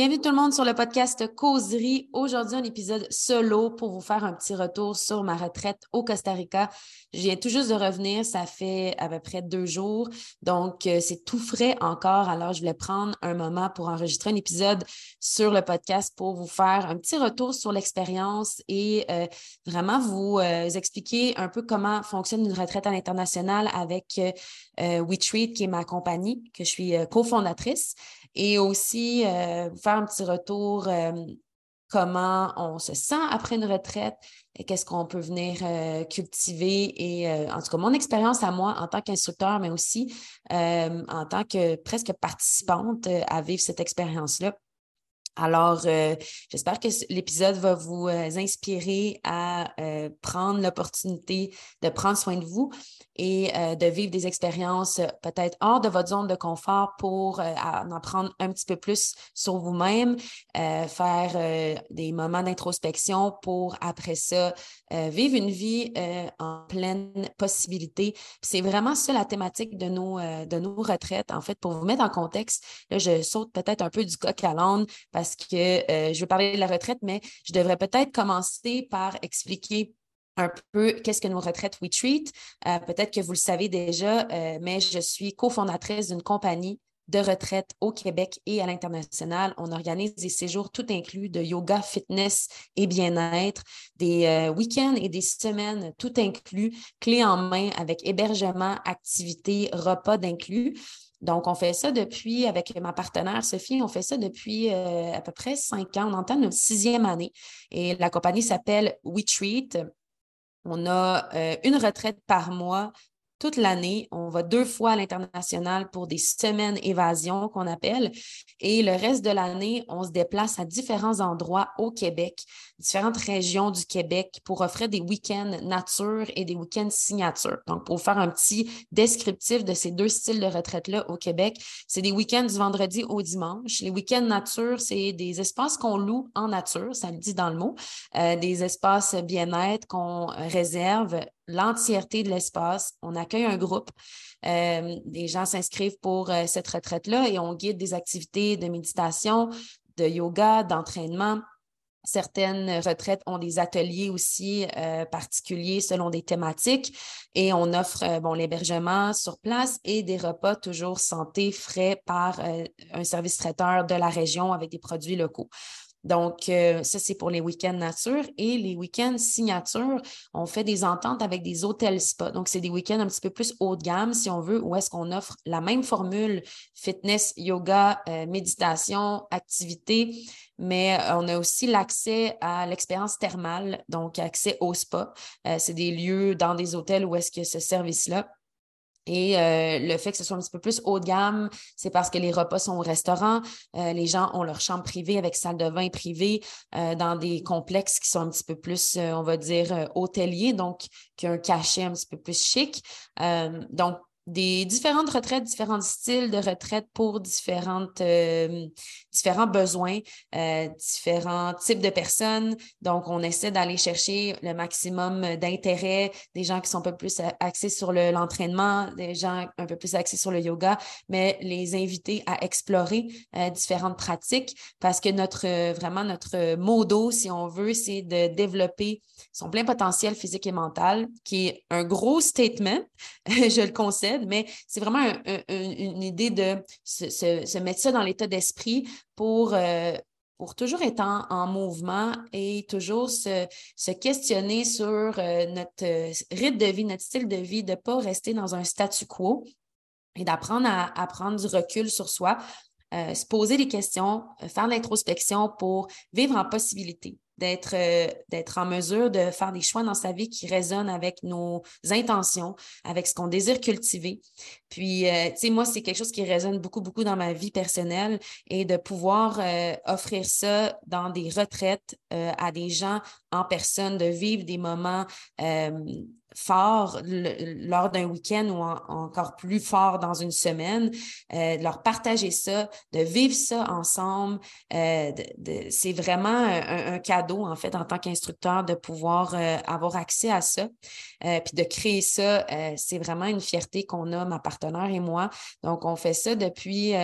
Bienvenue tout le monde sur le podcast Causerie. Aujourd'hui, un épisode solo pour vous faire un petit retour sur ma retraite au Costa Rica. Je viens tout juste de revenir, ça fait à peu près deux jours, donc euh, c'est tout frais encore. Alors, je voulais prendre un moment pour enregistrer un épisode sur le podcast pour vous faire un petit retour sur l'expérience et euh, vraiment vous euh, expliquer un peu comment fonctionne une retraite à l'international avec WeTreat, qui est ma compagnie, que je suis cofondatrice et aussi euh, faire un petit retour euh, comment on se sent après une retraite, qu'est-ce qu'on peut venir euh, cultiver et en tout cas mon expérience à moi en tant qu'instructeur, mais aussi en tant que presque participante à vivre cette expérience-là. Alors, j'espère que l'épisode va vous inspirer à prendre l'opportunité de prendre soin de vous et euh, de vivre des expériences euh, peut-être hors de votre zone de confort pour euh, en apprendre un petit peu plus sur vous-même, faire des moments d'introspection pour après ça vivre une vie en pleine possibilité. C'est vraiment ça la thématique de nos, de nos retraites. En fait, pour vous mettre en contexte, là, je saute peut-être un peu du coq à l'âne parce que je veux parler de la retraite, mais je devrais peut-être commencer par expliquer un peu qu'est-ce que nos retraites We Treat. Euh, peut-être que vous le savez déjà, euh, mais je suis cofondatrice d'une compagnie de retraite au Québec et à l'international. On organise des séjours tout inclus de yoga, fitness et bien-être, des euh, week-ends et des semaines tout inclus, clés en main avec hébergement, activités, repas d'inclus. Donc, on fait ça depuis, avec ma partenaire Sophie, on fait ça depuis à peu près cinq ans. On entend notre sixième année. Et la compagnie s'appelle We Treat. On a euh, une retraite par mois toute l'année. On va deux fois à l'international pour des semaines évasion qu'on appelle. Et le reste de l'année, on se déplace à différents endroits au Québec, différentes régions du Québec pour offrir des week-ends nature et des week-ends signature. Donc, pour faire un petit descriptif de ces deux styles de retraite-là au Québec, c'est des week-ends du vendredi au dimanche. Les week-ends nature, c'est des espaces qu'on loue en nature, ça le dit dans le mot, euh, des espaces bien-être qu'on réserve l'entièreté de l'espace. On accueille un groupe. Euh, des gens s'inscrivent pour euh, cette retraite-là et on guide des activités de méditation, de yoga, d'entraînement. Certaines retraites ont des ateliers aussi euh, particuliers selon des thématiques et on offre bon, l'hébergement sur place et des repas toujours santé frais par un service traiteur de la région avec des produits locaux. Donc, euh, ça, c'est pour les week-ends nature. Et les week-ends signature, on fait des ententes avec des hôtels spa. Donc, c'est des week-ends un petit peu plus haut de gamme, si on veut, où est-ce qu'on offre la même formule fitness, yoga, euh, méditation, activité, mais euh, on a aussi l'accès à l'expérience thermale, donc accès au spa. c'est des lieux dans des hôtels où est-ce que ce service-là et euh, le fait que ce soit un petit peu plus haut de gamme, c'est parce que les repas sont au restaurant. Euh, les gens ont leur chambre privée avec salle de bain privée euh, dans des complexes qui sont un petit peu plus, on va dire, hôteliers, donc qui ont un cachet un petit peu plus chic. donc, des différentes retraites, différents styles de retraite pour différentes, euh, différents besoins, euh, différents types de personnes. Donc, on essaie d'aller chercher le maximum d'intérêt des gens qui sont un peu plus axés sur l'entraînement, des gens un peu plus axés sur le yoga, mais les inviter à explorer euh, différentes pratiques parce que notre, vraiment, notre modo, si on veut, c'est de développer son plein potentiel physique et mental, qui est un gros statement, je le concède, mais c'est vraiment une idée de se, mettre ça dans l'état d'esprit pour, euh, pour toujours être en, mouvement et toujours se, questionner sur euh, notre euh, rythme de vie, notre style de vie, de ne pas rester dans un statu quo et d'apprendre à, prendre du recul sur soi, se poser des questions, faire l'introspection pour vivre en possibilité d'être euh, d'être en mesure de faire des choix dans sa vie qui résonnent avec nos intentions, avec ce qu'on désire cultiver. Puis, euh, tu sais, moi, c'est quelque chose qui résonne beaucoup, beaucoup dans ma vie personnelle et de pouvoir euh, offrir ça dans des retraites à des gens en personne, de vivre des moments fort lors d'un week-end ou encore plus fort dans une semaine, euh, de leur partager ça, de vivre ça ensemble. Euh, c'est vraiment un, cadeau, en fait, en tant qu'instructeur, de pouvoir euh, avoir accès à ça. puis de créer ça, c'est vraiment une fierté qu'on a, ma partenaire et moi. Donc, on fait ça depuis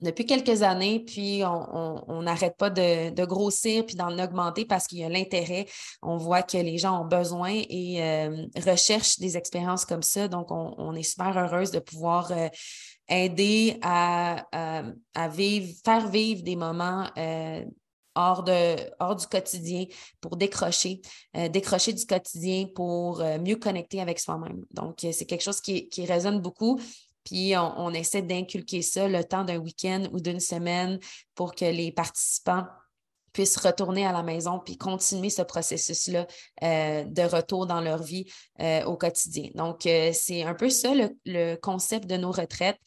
depuis quelques années, puis on n'arrête pas de, grossir puis d'en augmenter parce qu'il y a l'intérêt. On voit que les gens ont besoin et euh, recherchent des expériences comme ça. Donc, on, est super heureuse de pouvoir euh, aider à, vivre, faire vivre des moments euh, hors, du quotidien pour décrocher, décrocher du quotidien pour mieux connecter avec soi-même. Donc, c'est quelque chose qui résonne beaucoup. Puis on, essaie d'inculquer ça le temps d'un week-end ou d'une semaine pour que les participants puissent retourner à la maison puis continuer ce processus-là euh, de retour dans leur vie euh, au quotidien. Donc, euh, c'est un peu ça le, concept de nos retraites.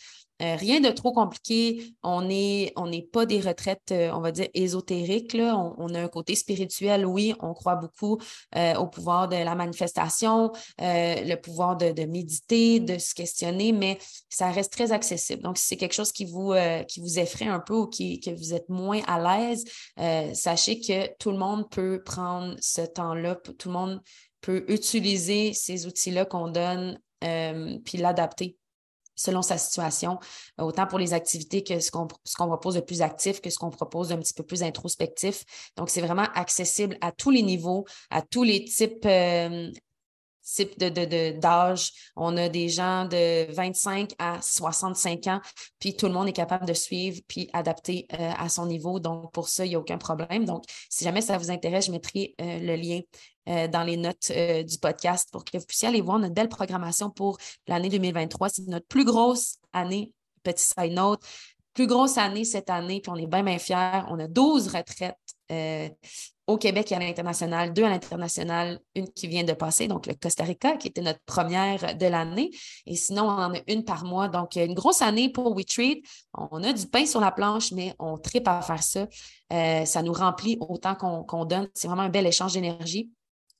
Euh, rien de trop compliqué. On n'est pas des retraites, euh, on va dire, ésotériques. On, a un côté spirituel, oui. On croit beaucoup euh, au pouvoir de la manifestation, le pouvoir de, méditer, de se questionner, mais ça reste très accessible. Donc, si c'est quelque chose qui vous, effraie un peu ou que vous êtes moins à l'aise, sachez que tout le monde peut prendre ce temps-là. Tout le monde peut utiliser ces outils-là qu'on donne puis l'adapter selon sa situation, euh, autant pour les activités que ce qu'on propose de plus actif que ce qu'on propose d'un petit peu plus introspectif. Donc, c'est vraiment accessible à tous les niveaux, à tous les types euh, de, d'âge. On a des gens de 25 à 65 ans, puis tout le monde est capable de suivre puis adapter euh, à son niveau. Donc, pour ça, il n'y a aucun problème. Donc, si jamais ça vous intéresse, je mettrai le lien euh, dans les notes du podcast pour que vous puissiez aller voir notre belle programmation pour l'année 2023. C'est notre plus grosse année, petit side note, plus grosse année cette année, puis on est bien, bien fiers. On a 12 retraites au Québec et à l'international, deux à l'international, une qui vient de passer, donc le Costa Rica, qui était notre première de l'année. Et sinon, on en a une par mois. Donc, une grosse année pour WeTreat. On a du pain sur la planche, mais on tripe à faire ça. Euh, ça nous remplit autant qu'on donne. C'est vraiment un bel échange d'énergie.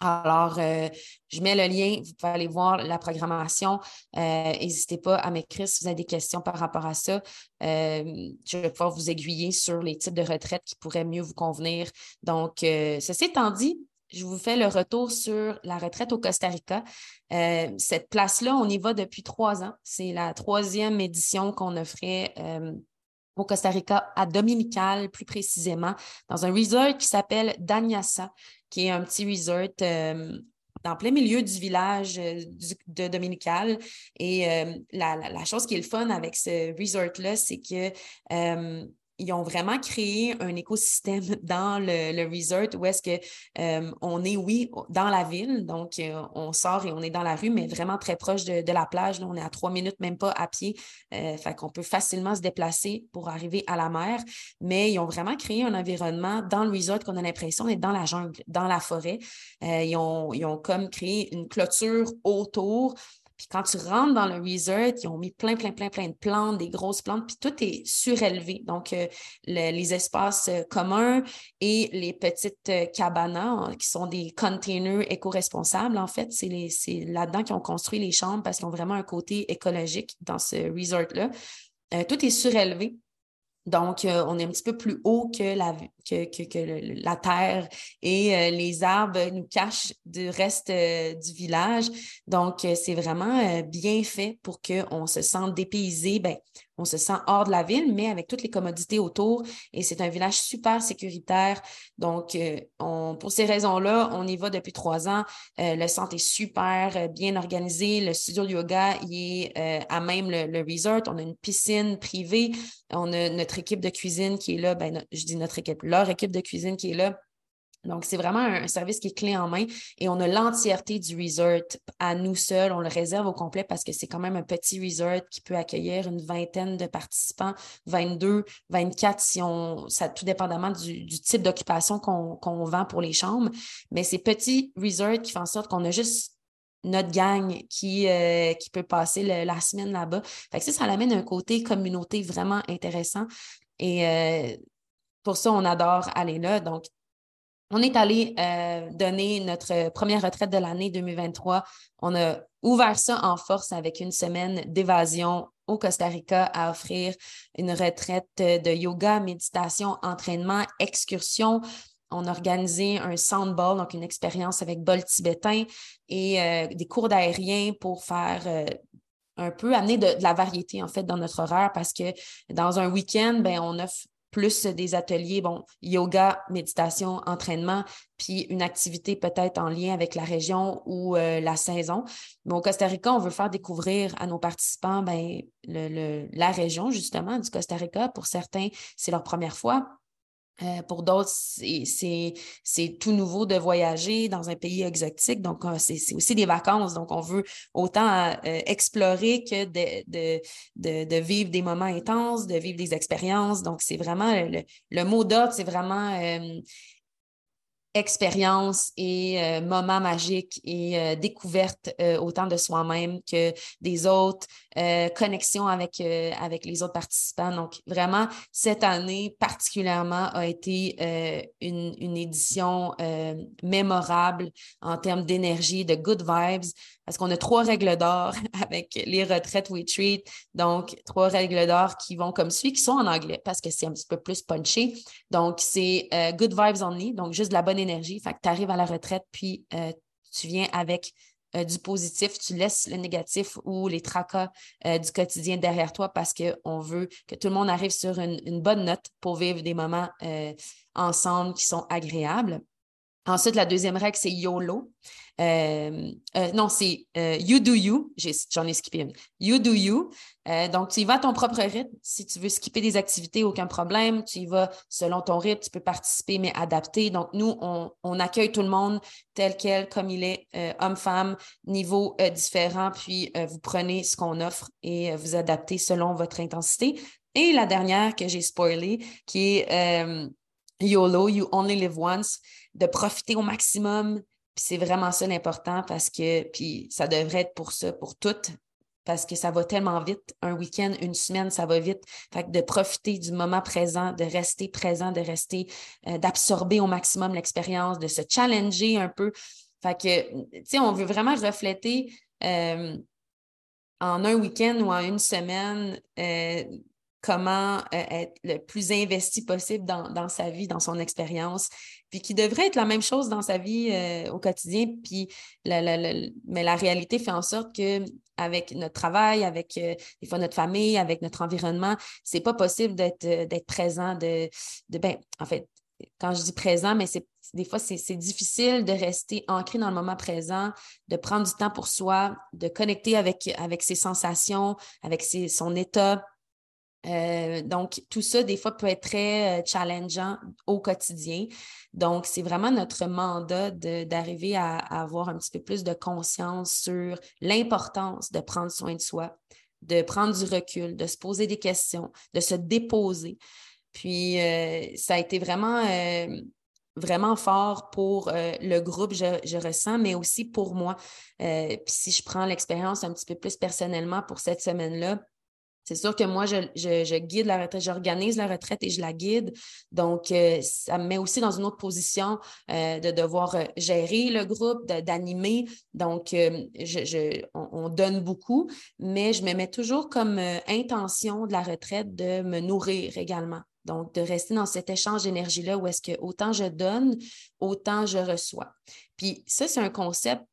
Alors, euh, je mets le lien, vous pouvez aller voir la programmation. Euh, n'hésitez pas à m'écrire si vous avez des questions par rapport à ça. Euh, je vais pouvoir vous aiguiller sur les types de retraites qui pourraient mieux vous convenir. Donc, ceci étant dit, je vous fais le retour sur la retraite au Costa Rica. cette place-là, on y va depuis trois ans. C'est la troisième édition qu'on offrait au Costa Rica, à Dominical plus précisément, dans un resort qui s'appelle Danyasa qui est un petit resort euh, dans plein milieu du village euh, de Dominical. Et euh, la, chose qui est le fun avec ce resort-là, c'est que ils ont vraiment créé un écosystème dans le, resort où est-ce que euh, on est, oui, dans la ville, donc euh, on sort et on est dans la rue, mais vraiment très proche de, la plage. Là, on est à trois minutes, même pas à pied. Euh, fait qu'on peut facilement se déplacer pour arriver à la mer. Mais ils ont vraiment créé un environnement dans le resort qu'on a l'impression d'être dans la jungle, dans la forêt. ils, ont, ils ont comme créé une clôture autour puis quand tu rentres dans le resort, ils ont mis plein, plein, plein, plein de plantes, des grosses plantes, puis tout est surélevé. Donc, euh, les espaces euh, communs et les petites euh, cabanas, qui sont des containers éco-responsables, en fait, c'est là-dedans qu'ils ont construit les chambres parce qu'ils ont vraiment un côté écologique dans ce resort-là. tout est surélevé. Donc, on est un petit peu plus haut que la, que, la terre et euh, les arbres nous cachent du reste euh, du village. Donc, c'est vraiment bien fait pour qu'on se sente dépaysé. Ben, on se sent hors de la ville, mais avec toutes les commodités autour. Et c'est un village super sécuritaire. Donc, euh, pour ces raisons-là, on y va depuis trois ans. Euh, le centre est super euh, bien organisé. Le studio de yoga, est à même le, resort. On a une piscine privée. On a notre équipe de cuisine qui est là. Ben, je dis notre équipe, leur équipe de cuisine qui est là donc, c'est vraiment un service qui est clé en main et on a l'entièreté du resort à nous seuls. On le réserve au complet parce que c'est quand même un petit resort qui peut accueillir une vingtaine de participants, 22, 24 si on, ça tout dépendamment du, type d'occupation qu'on vend pour les chambres. Mais c'est petit resort qui fait en sorte qu'on a juste notre gang qui, euh, qui peut passer la semaine là-bas. Fait que ça, ça amène un côté communauté vraiment intéressant. Et euh, pour ça, on adore aller là. Donc, on est allé euh, donner notre première retraite de l'année 2023. On a ouvert ça en force avec une semaine d'évasion au Costa Rica à offrir une retraite de yoga, méditation, entraînement, excursion. On a organisé un soundball, donc une expérience avec bol tibétain et euh, des cours d'aérien pour faire euh, un peu amener de, la variété, en fait, dans notre horaire parce que dans un week-end, ben, on offre plus des ateliers, bon, yoga, méditation, entraînement, puis une activité peut-être en lien avec la région ou euh, la saison. Mais au Costa Rica, on veut faire découvrir à nos participants ben, le, la région, justement, du Costa Rica. Pour certains, c'est leur première fois. Euh, pour d'autres, c'est tout nouveau de voyager dans un pays exotique. Donc, euh, c'est aussi des vacances. Donc, on veut autant euh, explorer que de, de, vivre des moments intenses, de vivre des expériences. Donc, c'est vraiment le, le mot d'ordre, c'est vraiment expérience et euh, moments magiques et euh, découverte euh, autant de soi-même que des autres, connexion avec, avec les autres participants. Donc, vraiment, cette année particulièrement a été une, une, édition mémorable en termes d'énergie, de good vibes, parce qu'on a trois règles d'or avec les retraites We Treat. Donc, trois règles d'or qui vont comme suit, qui sont en anglais parce que c'est un petit peu plus punché. Donc, c'est good vibes only, donc juste de la bonne énergie. Fait que tu arrives à la retraite, puis euh, tu viens avec euh, du positif, tu laisses le négatif ou les tracas euh, du quotidien derrière toi parce qu'on veut que tout le monde arrive sur une bonne note pour vivre des moments ensemble qui sont agréables. Ensuite, la deuxième règle, c'est YOLO. Euh, euh, non, c'est euh, You Do You. J'en ai, skippé une. You Do You. donc, tu y vas à ton propre rythme. Si tu veux skipper des activités, aucun problème. Tu y vas selon ton rythme. Tu peux participer, mais adapter. Donc, nous, on, accueille tout le monde tel quel, comme il est, homme-femme, niveau différent. Puis, vous prenez ce qu'on offre et vous adaptez selon votre intensité. Et la dernière que j'ai spoilée, qui est YOLO, You Only Live Once de profiter au maximum. Puis c'est vraiment ça l'important parce que, puis ça devrait être pour ça, pour toutes, parce que ça va tellement vite. Un week-end, une semaine, ça va vite. Fait que de profiter du moment présent, de rester présent, de rester, euh, d'absorber au maximum l'expérience, de se challenger un peu. Fait que, tu sais, on veut vraiment refléter euh, en un week-end ou en une semaine euh, comment euh, être le plus investi possible dans, sa vie, dans son expérience, puis qui devrait être la même chose dans sa vie euh, au quotidien. Puis mais la réalité fait en sorte que avec notre travail, avec euh, des fois notre famille, avec notre environnement, c'est pas possible d'être d'être présent, de, de ben, en fait, quand je dis présent, mais c'est des fois, c'est difficile de rester ancré dans le moment présent, de prendre du temps pour soi, de connecter avec, avec ses sensations, avec ses, son état, euh, donc, tout ça, des fois, peut être très euh, challengeant au quotidien. Donc, c'est vraiment notre mandat d'arriver à, avoir un petit peu plus de conscience sur l'importance de prendre soin de soi, de prendre du recul, de se poser des questions, de se déposer. Puis, euh, ça a été vraiment, vraiment fort pour le groupe, je, je, ressens, mais aussi pour moi. puis, si je prends l'expérience un petit peu plus personnellement pour cette semaine-là, c'est sûr que moi, je, guide la retraite, j'organise la retraite et je la guide. Donc, euh, ça me met aussi dans une autre position euh, de devoir euh, gérer le groupe, d'animer. Donc, on, donne beaucoup, mais je me mets toujours comme intention de la retraite de me nourrir également. Donc, de rester dans cet échange d'énergie-là où est-ce que autant je donne, autant je reçois. Puis ça, c'est un concept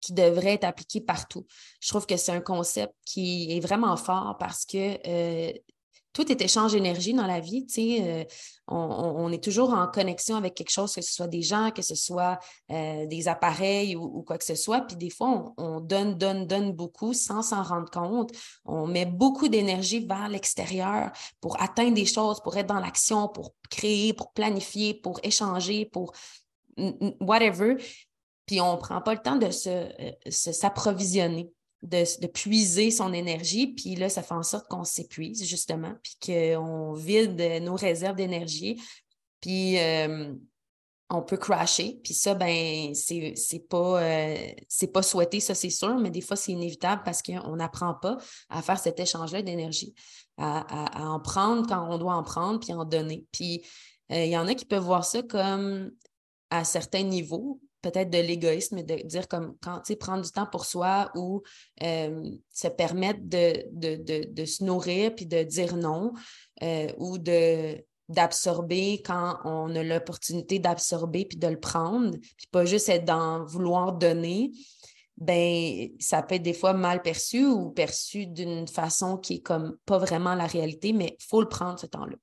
qui devrait être appliqué partout. Je trouve que c'est un concept qui est vraiment fort parce que euh, tout est échange d'énergie dans la vie. Euh, on, est toujours en connexion avec quelque chose, que ce soit des gens, que ce soit euh, des appareils ou, quoi que ce soit. Puis des fois, on, on donne, donne, donne beaucoup sans s'en rendre compte. On met beaucoup d'énergie vers l'extérieur pour atteindre des choses, pour être dans l'action, pour créer, pour planifier, pour échanger, pour whatever. Puis on ne prend pas le temps de euh, s'approvisionner, de, puiser son énergie. Puis là, ça fait en sorte qu'on s'épuise, justement, puis qu'on vide nos réserves d'énergie. Puis euh, on peut crasher. Puis ça, ben, c'est pas, euh, pas souhaité, ça, c'est sûr, mais des fois, c'est inévitable parce qu'on n'apprend pas à faire cet échange-là d'énergie, à, en prendre quand on doit en prendre, puis en donner. Puis il y en a qui peuvent voir ça comme à certains niveaux, peut-être de l'égoïsme, de dire comme quand, tu prendre du temps pour soi ou euh, se permettre de, de, se nourrir puis de dire non euh, ou de d'absorber quand on a l'opportunité d'absorber puis de le prendre, puis pas juste être dans vouloir donner. ben ça peut être des fois mal perçu ou perçu d'une façon qui est comme pas vraiment la réalité, mais faut le prendre ce temps-là.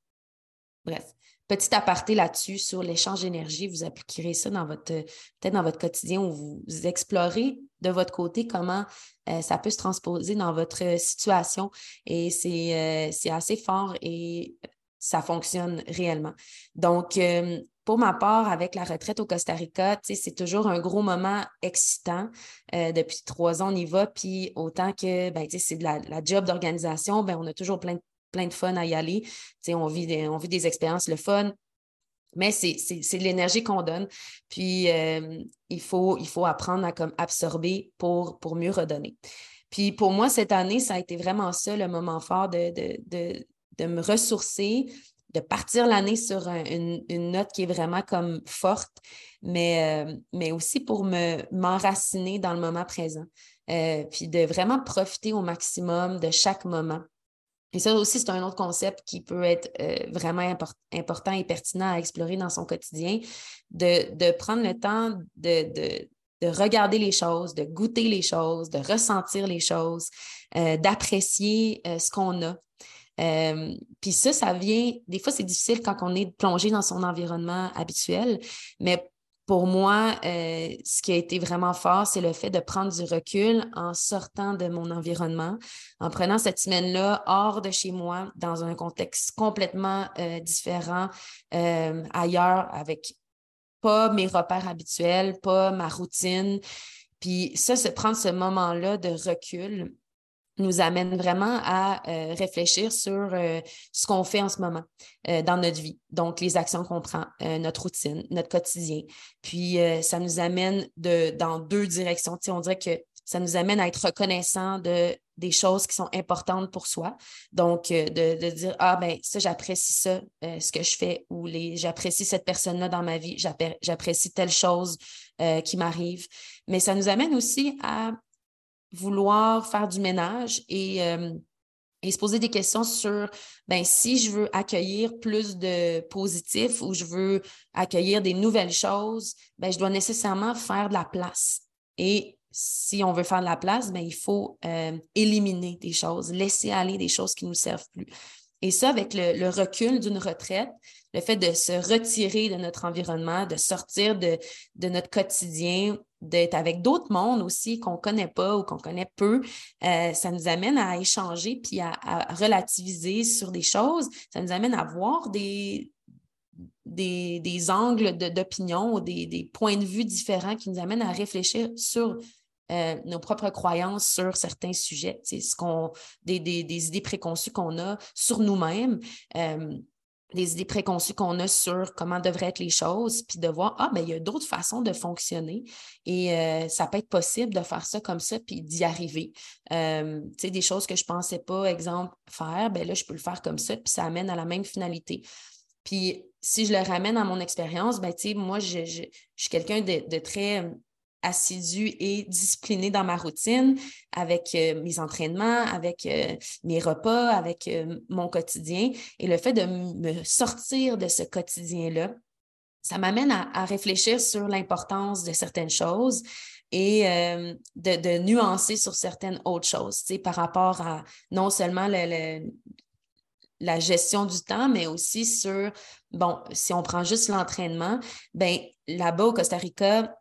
Bref, petit aparté là-dessus sur l'échange d'énergie, vous appliquerez ça dans votre peut-être dans votre quotidien où vous, explorez de votre côté comment euh, ça peut se transposer dans votre situation et c'est euh, assez fort et ça fonctionne réellement. Donc, euh, pour ma part, avec la retraite au Costa Rica, c'est toujours un gros moment excitant. Depuis trois ans, on y va. Puis autant que ben, c'est de la, job d'organisation, ben, on a toujours plein, plein de fun à y aller. On vit, des, on vit des expériences, le fun. Mais c'est de l'énergie qu'on donne. Puis euh, il, faut, il faut apprendre à comme, absorber pour, pour mieux redonner. Puis pour moi, cette année, ça a été vraiment ça, le moment fort de, de, de me ressourcer, de partir l'année sur une, note qui est vraiment comme forte, mais, euh, mais aussi pour me m'enraciner dans le moment présent, euh, puis de vraiment profiter au maximum de chaque moment. Et ça aussi, c'est un autre concept qui peut être euh, vraiment important et pertinent à explorer dans son quotidien, de, prendre le temps de, de regarder les choses, de goûter les choses, de ressentir les choses, d'apprécier ce qu'on a. Euh, puis ça, ça vient, des fois, c'est difficile quand on est plongé dans son environnement habituel, mais pour moi, euh, ce qui a été vraiment fort, c'est le fait de prendre du recul en sortant de mon environnement, en prenant cette semaine-là hors de chez moi, dans un contexte complètement euh, différent, ailleurs, avec pas mes repères habituels, pas ma routine. Puis ça, c'est prendre ce moment-là de recul nous amène vraiment à euh, réfléchir sur euh, ce qu'on fait en ce moment euh, dans notre vie, donc les actions qu'on prend, notre routine, notre quotidien. Puis ça nous amène de, dans deux directions. on dirait que ça nous amène à être reconnaissant de, des choses qui sont importantes pour soi. Donc, de, de dire, ah ben ça, j'apprécie ça, ce que je fais, ou les j'apprécie cette personne-là dans ma vie, j'apprécie telle chose qui m'arrive. Mais ça nous amène aussi à vouloir faire du ménage euh, et, se poser des questions sur ben, si je veux accueillir plus de positifs ou je veux accueillir des nouvelles choses, ben, je dois nécessairement faire de la place. Et si on veut faire de la place, ben, il faut euh, éliminer des choses, laisser aller des choses qui ne nous servent plus. Et ça, avec le, recul d'une retraite, le fait de se retirer de notre environnement, de sortir de, de notre quotidien, d'être avec d'autres mondes aussi qu'on ne connaît pas ou qu'on connaît peu, euh, ça nous amène à échanger puis à, relativiser sur des choses. Ça nous amène à voir des, des, angles d'opinion ou des, des, points de vue différents qui nous amènent à réfléchir sur euh, nos propres croyances sur certains sujets, ce qu'on, des, des, idées préconçues qu'on a sur nous-mêmes. Euh, des idées préconçues qu'on a sur comment devraient être les choses, puis de voir, ah, ben il y a d'autres façons de fonctionner et euh, ça peut être possible de faire ça comme ça, puis d'y arriver. Tu sais, des choses que je ne pensais pas, exemple, faire, ben là, je peux le faire comme ça, puis ça amène à la même finalité. Puis si je le ramène à mon expérience, ben, tu sais, moi, je, suis quelqu'un de, très assidue et disciplinée dans ma routine, avec euh, mes entraînements, avec euh, mes repas, avec euh, mon quotidien. Et le fait de me sortir de ce quotidien-là, ça m'amène à, réfléchir sur l'importance de certaines choses et de, nuancer sur certaines autres choses, par rapport à non seulement la gestion du temps, mais aussi sur, bon, si on prend juste l'entraînement, ben là-bas au Costa Rica,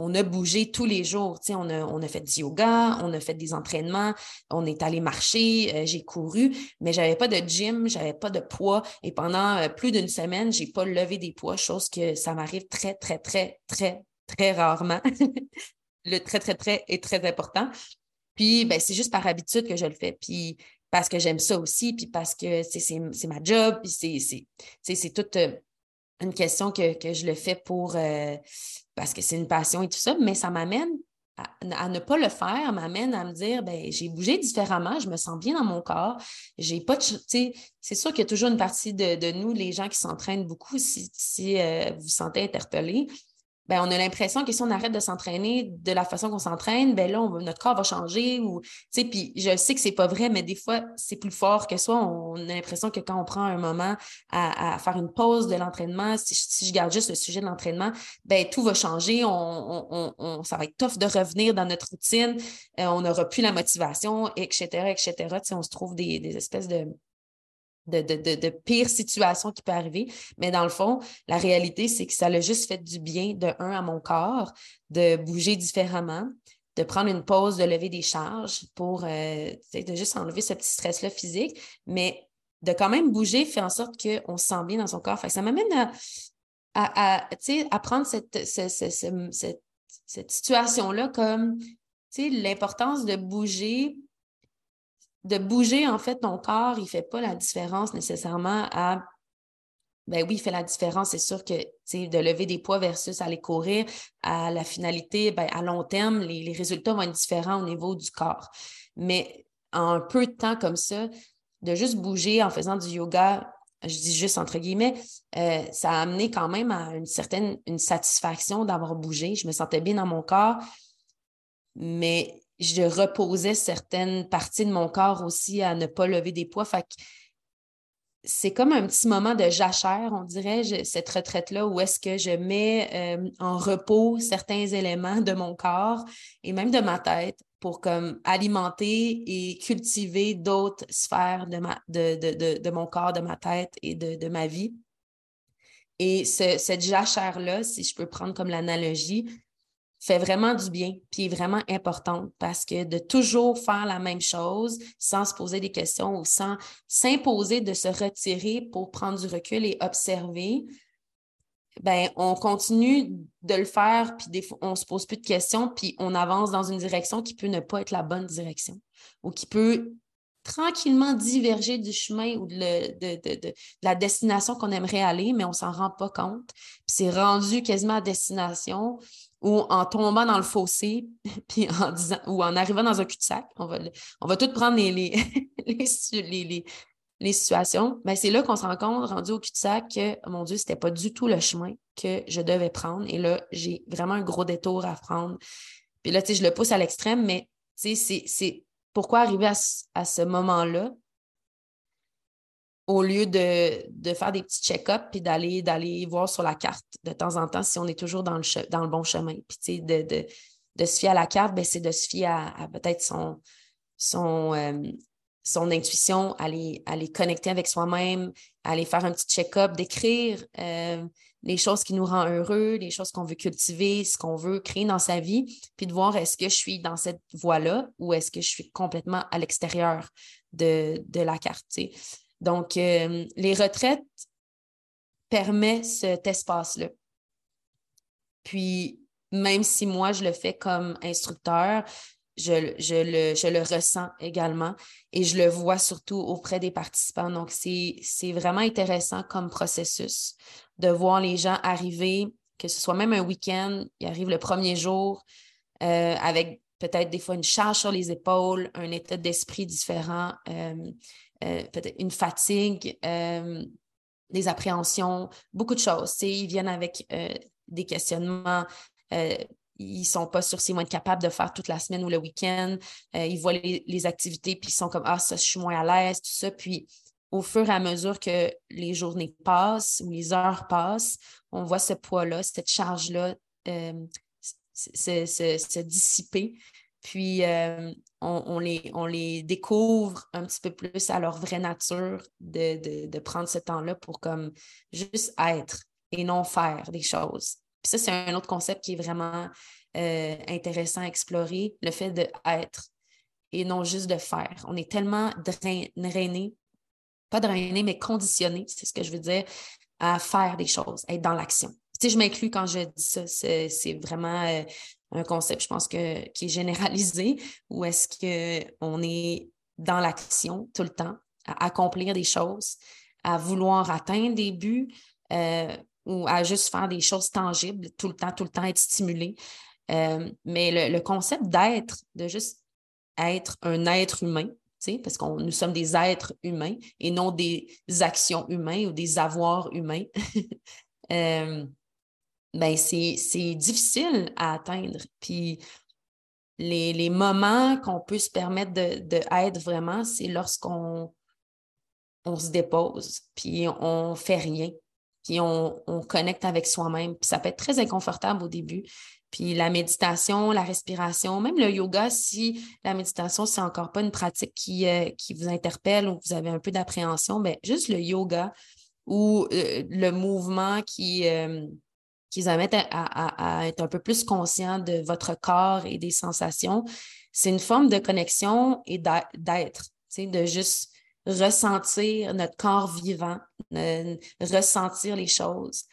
on a bougé tous les jours. On a, fait du yoga, on a fait des entraînements, on est allé marcher, euh, j'ai couru, mais je n'avais pas de gym, je n'avais pas de poids. Et pendant euh, plus d'une semaine, je n'ai pas levé des poids, chose que ça m'arrive très, très, très, très, très rarement. le très, très, très est très important. Puis, ben, c'est juste par habitude que je le fais. Puis, parce que j'aime ça aussi, puis parce que c'est ma job, puis c'est toute euh, une question que, je le fais pour parce que c'est une passion et tout ça, mais ça m'amène à, ne pas le faire, m'amène à me dire ben j'ai bougé différemment, je me sens bien dans mon corps. J'ai pas c'est sûr qu'il y a toujours une partie de, nous, les gens qui s'entraînent beaucoup, si, si euh, vous vous sentez interpellé, ben, on a l'impression que si on arrête de s'entraîner de la façon qu'on s'entraîne, ben là, notre corps va changer. Ou, puis je sais que c'est pas vrai, mais des fois, c'est plus fort que soi. On, a l'impression que quand on prend un moment à, faire une pause de l'entraînement, si, je garde juste le sujet de l'entraînement, ben tout va changer. On, ça va être tough de revenir dans notre routine. Euh, on n'aura plus la motivation, etc., etc. on se trouve des espèces de de, pires situations qui peuvent arriver. Mais dans le fond, la réalité, c'est que ça l'a juste fait du bien, de un, à mon corps, de bouger différemment, de prendre une pause, de lever des charges pour euh, de juste enlever ce petit stress-là physique, mais de quand même bouger fait en sorte qu'on se sent bien dans son corps. ça m'amène à, à, à, prendre cette, cette, cette situation-là comme l'importance de bouger de bouger, en fait, ton corps, il ne fait pas la différence nécessairement à. Ben oui, il fait la différence. C'est sûr que de lever des poids versus aller courir, à la finalité, ben, à long terme, les, résultats vont être différents au niveau du corps. Mais en peu de temps comme ça, de juste bouger en faisant du yoga, je dis juste entre guillemets, euh, ça a amené quand même à une certaine satisfaction d'avoir bougé. Je me sentais bien dans mon corps, mais je reposais certaines parties de mon corps aussi à ne pas lever des poids. Fait c'est comme un petit moment de jachère, on dirait, cette retraite-là, où est-ce que je mets euh, en repos certains éléments de mon corps et même de ma tête pour comme alimenter et cultiver d'autres sphères de, ma, de, mon corps, de ma tête et de, ma vie. Et cette jachère-là, si je peux prendre comme l'analogie, fait vraiment du bien, puis est vraiment importante parce que de toujours faire la même chose sans se poser des questions ou sans s'imposer de se retirer pour prendre du recul et observer, ben on continue de le faire, puis des fois, on se pose plus de questions, puis on avance dans une direction qui peut ne pas être la bonne direction ou qui peut tranquillement diverger du chemin ou de, de la destination qu'on aimerait aller, mais on s'en rend pas compte. Puis c'est rendu quasiment à destination, ou en tombant dans le fossé, puis en disant, ou en arrivant dans un cul-de-sac, on va, on va tout prendre les, les, les, les, situations, mais c'est là qu'on se rend compte, rendu au cul-de-sac, que, mon Dieu, c'était pas du tout le chemin que je devais prendre. Et là, j'ai vraiment un gros détour à prendre. Puis là, tu sais, je le pousse à l'extrême, mais tu sais, c'est pourquoi arriver à, à ce moment-là, au lieu de, faire des petits check-ups puis d'aller, d'aller voir sur la carte de temps en temps si on est toujours dans le, dans le bon chemin. Puis, de, de, de, se fier à la carte, ben, c'est de se fier à, peut-être son, son, euh, son intuition, aller, aller connecter avec soi-même, aller faire un petit check-up, d'écrire euh, les choses qui nous rendent heureux, les choses qu'on veut cultiver, ce qu'on veut créer dans sa vie, puis de voir est-ce que je suis dans cette voie-là ou est-ce que je suis complètement à l'extérieur de, de la carte. Donc, euh, les retraites permettent cet espace-là. Puis, même si moi, je le fais comme instructeur, je, le, ressens également et je le vois surtout auprès des participants. Donc, c'est vraiment intéressant comme processus de voir les gens arriver, que ce soit même un week-end, ils arrivent le premier jour euh, avec peut-être des fois une charge sur les épaules, un état d'esprit différent. Euh, euh, une fatigue, euh, des appréhensions, beaucoup de choses. ils viennent avec euh, des questionnements. ils ne sont pas sûrs s'ils vont être capables de faire toute la semaine ou le week-end. ils voient les, activités, puis ils sont comme Ah, ça, je suis moins à l'aise, tout ça. Puis au fur et à mesure que les journées passent ou les heures passent, on voit ce poids-là, cette charge-là se, dissiper. Puis, euh, on, les, on les découvre un petit peu plus à leur vraie nature de, prendre ce temps-là pour comme juste être et non faire des choses. Puis ça, c'est un autre concept qui est vraiment euh, intéressant à explorer, le fait d'être et non juste de faire. On est tellement drainé, pas drainé, mais conditionné, c'est ce que je veux dire, à faire des choses, être dans l'action. Tu sais, je m'inclus quand je dis ça, c'est vraiment euh, un concept, je pense, que, qui est généralisé, ou est-ce qu'on est dans l'action tout le temps, à accomplir des choses, à vouloir atteindre des buts euh, ou à juste faire des choses tangibles tout le temps, tout le temps être stimulé. Euh, mais le, concept d'être, de juste être un être humain, parce que nous sommes des êtres humains et non des actions humaines ou des avoirs humains. Euh, ben c'est difficile à atteindre. Puis les, moments qu'on peut se permettre de, vraiment, c'est lorsqu'on on se dépose, puis on fait rien, puis on, on connecte avec soi-même. Puis ça peut être très inconfortable au début. Puis la méditation, la respiration, même le yoga, si la méditation, c'est encore pas une pratique qui, euh, qui vous interpelle ou que vous avez un peu d'appréhension, bien, juste le yoga ou euh, le mouvement qui, euh, qui vous amène à, être un peu plus conscient de votre corps et des sensations, c'est une forme de connexion et d'être, de juste ressentir notre corps vivant, ressentir les choses.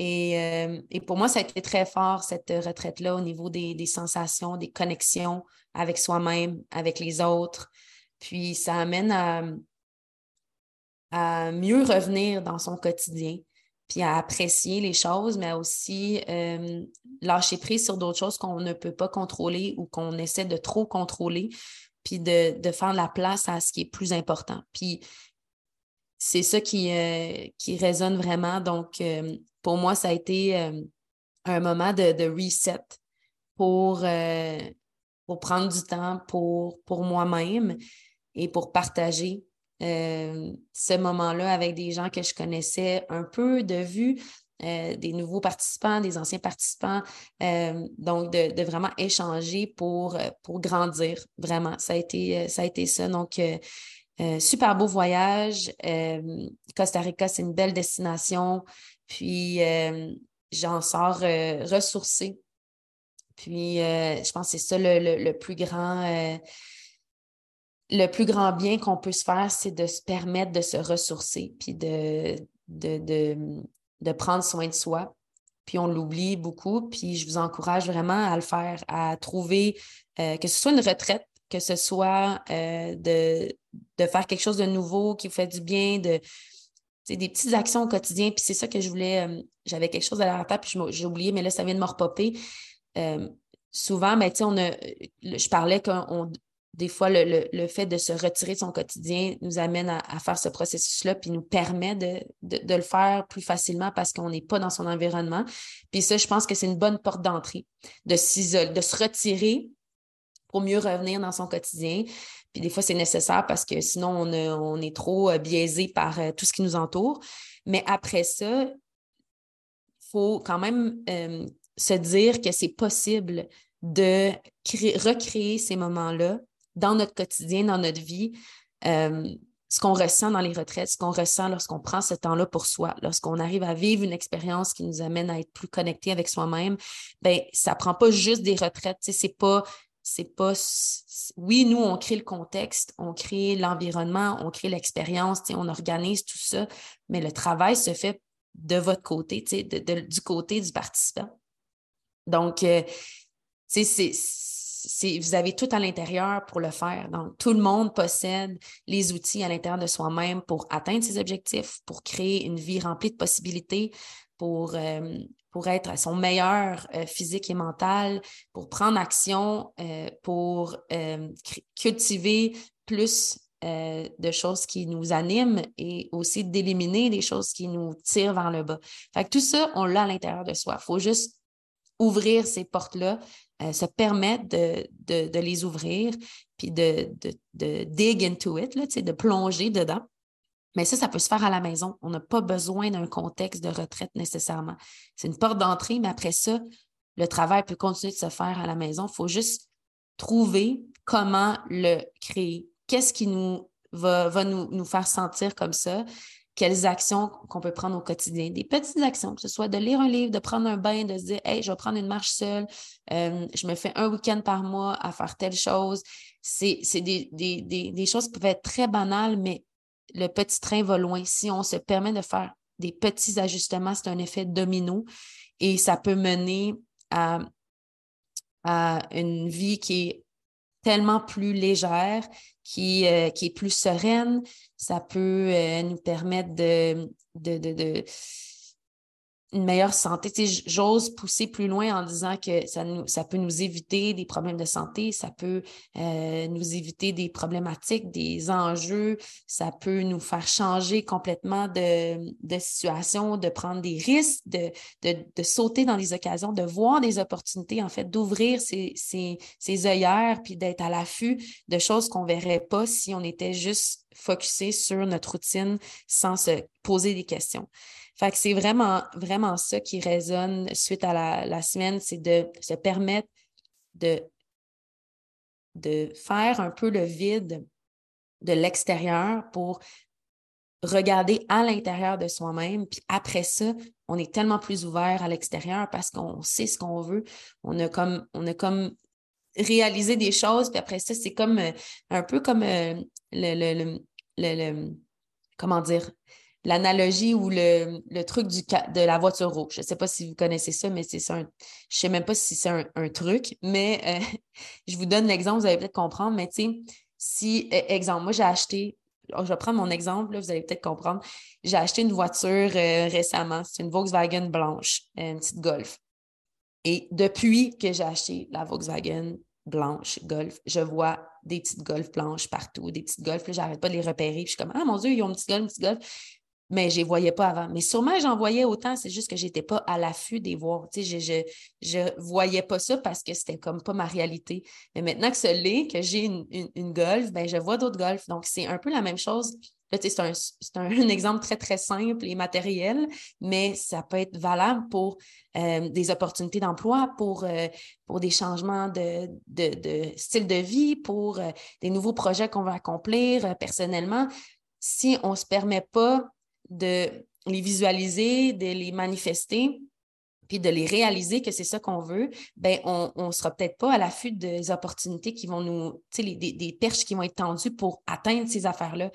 Euh, et, pour moi, ça a été très fort, cette retraite-là, au niveau des, sensations, des connexions avec soi-même, avec les autres. Puis ça amène à mieux revenir dans son quotidien, puis à apprécier les choses, mais aussi euh, lâcher prise sur d'autres choses qu'on ne peut pas contrôler ou qu'on essaie de trop contrôler, puis de, faire la place à ce qui est plus important. Puis c'est ça qui, euh, qui résonne vraiment. Donc, euh, pour moi, ça a été un moment de, reset pour, pour prendre du temps pour, pour moi-même et pour partager euh, ce moment-là avec des gens que je connaissais un peu de vue, euh, des nouveaux participants, des anciens participants. Euh, donc, de, vraiment échanger pour, pour grandir, vraiment. Ça a été ça. A été ça. Donc, super beau voyage. Costa Rica, c'est une belle destination. Puis, j'en sors ressourcée. Puis, je pense que c'est ça le plus grand le plus grand bien qu'on peut se faire, c'est de se permettre de se ressourcer, puis de, de, prendre soin de soi. Puis on l'oublie beaucoup, puis je vous encourage vraiment à le faire, à trouver, euh, que ce soit une retraite, que ce soit euh, de, de, faire quelque chose de nouveau qui vous fait du bien, de des petites actions au quotidien. Puis c'est ça que je voulais, euh, j'avais quelque chose à la tête, puis j'ai oublié, mais là, ça vient de me repopper. souvent, ben, on a, je parlais qu'on des fois, le, fait de se retirer de son quotidien nous amène à, faire ce processus-là, puis nous permet de, le faire plus facilement parce qu'on n'est pas dans son environnement. Puis ça, je pense que c'est une bonne porte d'entrée, de s'isoler, de se retirer pour mieux revenir dans son quotidien. Puis des fois, c'est nécessaire parce que sinon, on, est trop euh, biaisé par euh, tout ce qui nous entoure. Mais après ça, il faut quand même euh, se dire que c'est possible de recréer ces moments-là dans notre quotidien, dans notre vie, euh, ce qu'on ressent dans les retraites, ce qu'on ressent lorsqu'on prend ce temps-là pour soi, lorsqu'on arrive à vivre une expérience qui nous amène à être plus connecté avec soi-même, ben ça prend pas juste des retraites, c'est pas c'est pas oui, nous on crée le contexte, on crée l'environnement, on crée l'expérience, on organise tout ça, mais le travail se fait de votre côté, du côté du participant. Donc, euh, c'est vous avez tout à l'intérieur pour le faire. Donc, tout le monde possède les outils à l'intérieur de soi-même pour atteindre ses objectifs, pour créer une vie remplie de possibilités, pour, euh, pour être à son meilleur euh, physique et mental, pour prendre action, euh, pour cultiver plus de choses qui nous animent et aussi d'éliminer les choses qui nous tirent vers le bas. Fait tout ça, on l'a à l'intérieur de soi. Il faut juste ouvrir ces portes-là, euh, se permettre de, les ouvrir, puis de, dig into it, là, de plonger dedans. Mais ça, ça peut se faire à la maison. On n'a pas besoin d'un contexte de retraite nécessairement. C'est une porte d'entrée, mais après ça, le travail peut continuer de se faire à la maison. Il faut juste trouver comment le créer. Qu'est-ce qui nous va, nous, faire sentir comme ça? Quelles actions qu'on peut prendre au quotidien. Des petites actions, que ce soit de lire un livre, de prendre un bain, de se dire, hey, je vais prendre une marche seule, euh, je me fais un week-end par mois à faire telle chose. C'est des, des, choses qui peuvent être très banales, mais le petit train va loin. Si on se permet de faire des petits ajustements, c'est un effet domino et ça peut mener à, à une vie qui est tellement plus légère, qui, euh, qui est plus sereine. Ça peut euh, nous permettre de, de, une meilleure santé. J'ose pousser plus loin en disant que ça, nous, ça peut nous éviter des problèmes de santé, ça peut euh, nous éviter des problématiques, des enjeux, ça peut nous faire changer complètement de, de situation, de prendre des risques, de, de, sauter dans des occasions, de voir des opportunités, en fait, d'ouvrir ses, ses, ses œillères, puis d'être à l'affût de choses qu'on ne verrait pas si on était juste focusé sur notre routine sans se poser des questions. Fait que c'est vraiment, vraiment ça qui résonne suite à la, semaine, c'est de se permettre de, de faire un peu le vide de l'extérieur pour regarder à l'intérieur de soi-même. Puis après ça, on est tellement plus ouvert à l'extérieur parce qu'on sait ce qu'on veut. On a comme, on a comme réalisé des choses. Puis après ça, c'est comme euh, un peu comme euh, le, le, comment dire, l'analogie ou le, truc du, de la voiture rouge. Je ne sais pas si vous connaissez ça, mais c'est ça. je ne sais même pas si c'est un, truc, mais euh, je vous donne l'exemple, vous allez peut-être comprendre. Mais tu sais, si, e, exemple, moi j'ai acheté, oh, je vais prendre mon exemple, là, vous allez peut-être comprendre. J'ai acheté une voiture euh, récemment, c'est une Volkswagen blanche, une petite Golf. Et depuis que j'ai acheté la Volkswagen blanche Golf, je vois des petites Golf blanches partout, des petites Golf, j'arrête pas de les repérer. Puis je suis comme, ah mon Dieu, ils ont une petite Golf, une petite Golf mais je les voyais pas avant. Mais sûrement, j'en voyais autant, c'est juste que je n'étais pas à l'affût des voir. Tu sais, je ne voyais pas ça parce que c'était comme pas ma réalité. Mais maintenant que ce l'est, que j'ai une, une, golf, ben, je vois d'autres golfs. Donc, c'est un peu la même chose. Là, tu sais, c'est un, un, exemple très, très simple et matériel, mais ça peut être valable pour euh, des opportunités d'emploi, pour, euh, pour des changements de, de, de, style de vie, pour euh, des nouveaux projets qu'on veut accomplir personnellement. Si on ne se permet pas de les visualiser, de les manifester, puis de les réaliser que c'est ça qu'on veut, ben on ne sera peut-être pas à l'affût des opportunités qui vont nous, tu sais, des, des, perches qui vont être tendues pour atteindre ces affaires-là.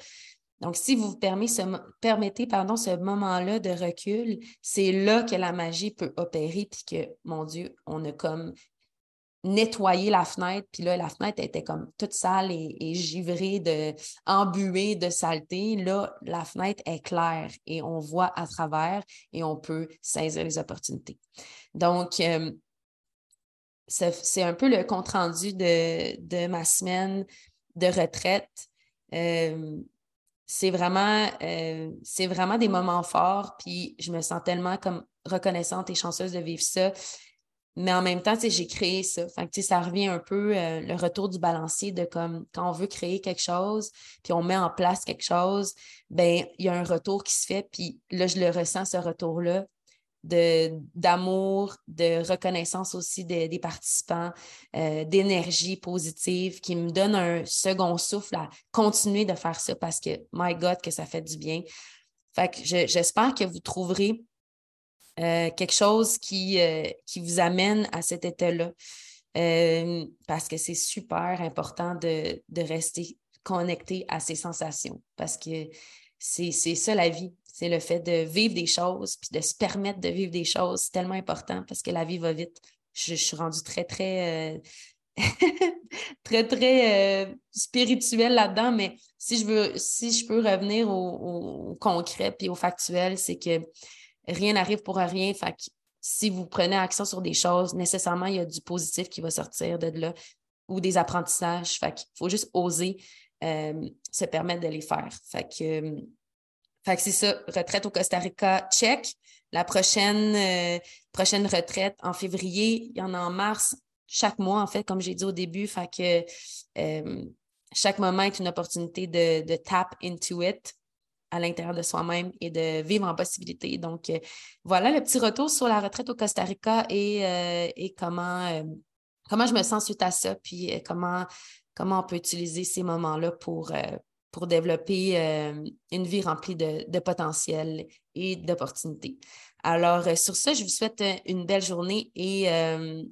Donc, si vous permettez ce, ce moment-là de recul, c'est là que la magie peut opérer, puis que, mon Dieu, on a comme nettoyer la fenêtre. Puis là, la fenêtre était comme toute sale et, givrée, de, embuée de saleté. Là, la fenêtre est claire et on voit à travers et on peut saisir les opportunités. Donc, euh, c'est un peu le compte-rendu de, ma semaine de retraite. Euh, c'est vraiment, euh, vraiment des moments forts, puis je me sens tellement comme reconnaissante et chanceuse de vivre ça. Mais en même temps, j'ai créé ça. Fait ça revient un peu euh, le retour du balancier de comme quand on veut créer quelque chose, puis on met en place quelque chose, ben il y a un retour qui se fait. Puis là, je le ressens, ce retour-là, d'amour, de, reconnaissance aussi des participants, euh, d'énergie positive qui me donne un second souffle à continuer de faire ça parce que, my God, que ça fait du bien. Fait que j'espère que vous trouverez euh, quelque chose qui, euh, qui vous amène à cet état-là. Euh, parce que c'est super important de, rester connecté à ses sensations parce que c'est ça la vie. C'est le fait de vivre des choses puis de se permettre de vivre des choses. C'est tellement important parce que la vie va vite. Je, suis rendue très, très, très, très spirituelle là-dedans, mais si je veux, si je peux revenir au, au concret puis au factuel, c'est que rien n'arrive pour rien. Fait si vous prenez action sur des choses, nécessairement, il y a du positif qui va sortir de là ou des apprentissages. Fait faut juste oser euh, se permettre de les faire. Euh, c'est ça, retraite au Costa Rica, check. La prochaine, euh, prochaine retraite en février, il y en a en mars, chaque mois, en fait, comme j'ai dit au début. Chaque moment est une opportunité de, de tap into it à l'intérieur de soi-même et de vivre en possibilité. Donc, euh, voilà le petit retour sur la retraite au Costa Rica et, euh, et comment, euh, comment je me sens suite à ça, puis comment, comment on peut utiliser ces moments-là pour, pour développer une vie remplie de, de potentiel et d'opportunités. Alors, sur ça, je vous souhaite une belle journée et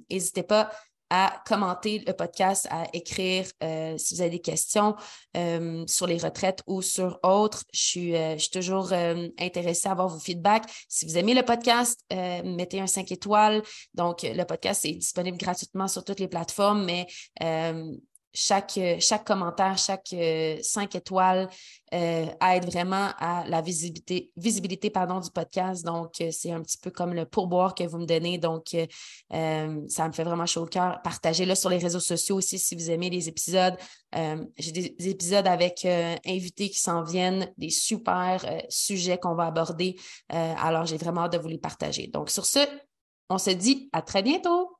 n'hésitez pas à commenter le podcast, à écrire euh, si vous avez des questions euh, sur les retraites ou sur autres. Je suis, euh, je suis toujours intéressée à avoir vos feedbacks. Si vous aimez le podcast, mettez un 5 étoiles. Donc, le podcast est disponible gratuitement sur toutes les plateformes, mais chaque, chaque commentaire, chaque cinq étoiles aide vraiment à la visibilité, visibilité pardon, du podcast. Donc, c'est un petit peu comme le pourboire que vous me donnez. Donc, ça me fait vraiment chaud au cœur. Partagez-le sur les réseaux sociaux aussi si vous aimez les épisodes. J'ai des, épisodes avec invités qui s'en viennent, des super sujets qu'on va aborder. alors, j'ai vraiment hâte de vous les partager. Donc, sur ce, on se dit à très bientôt.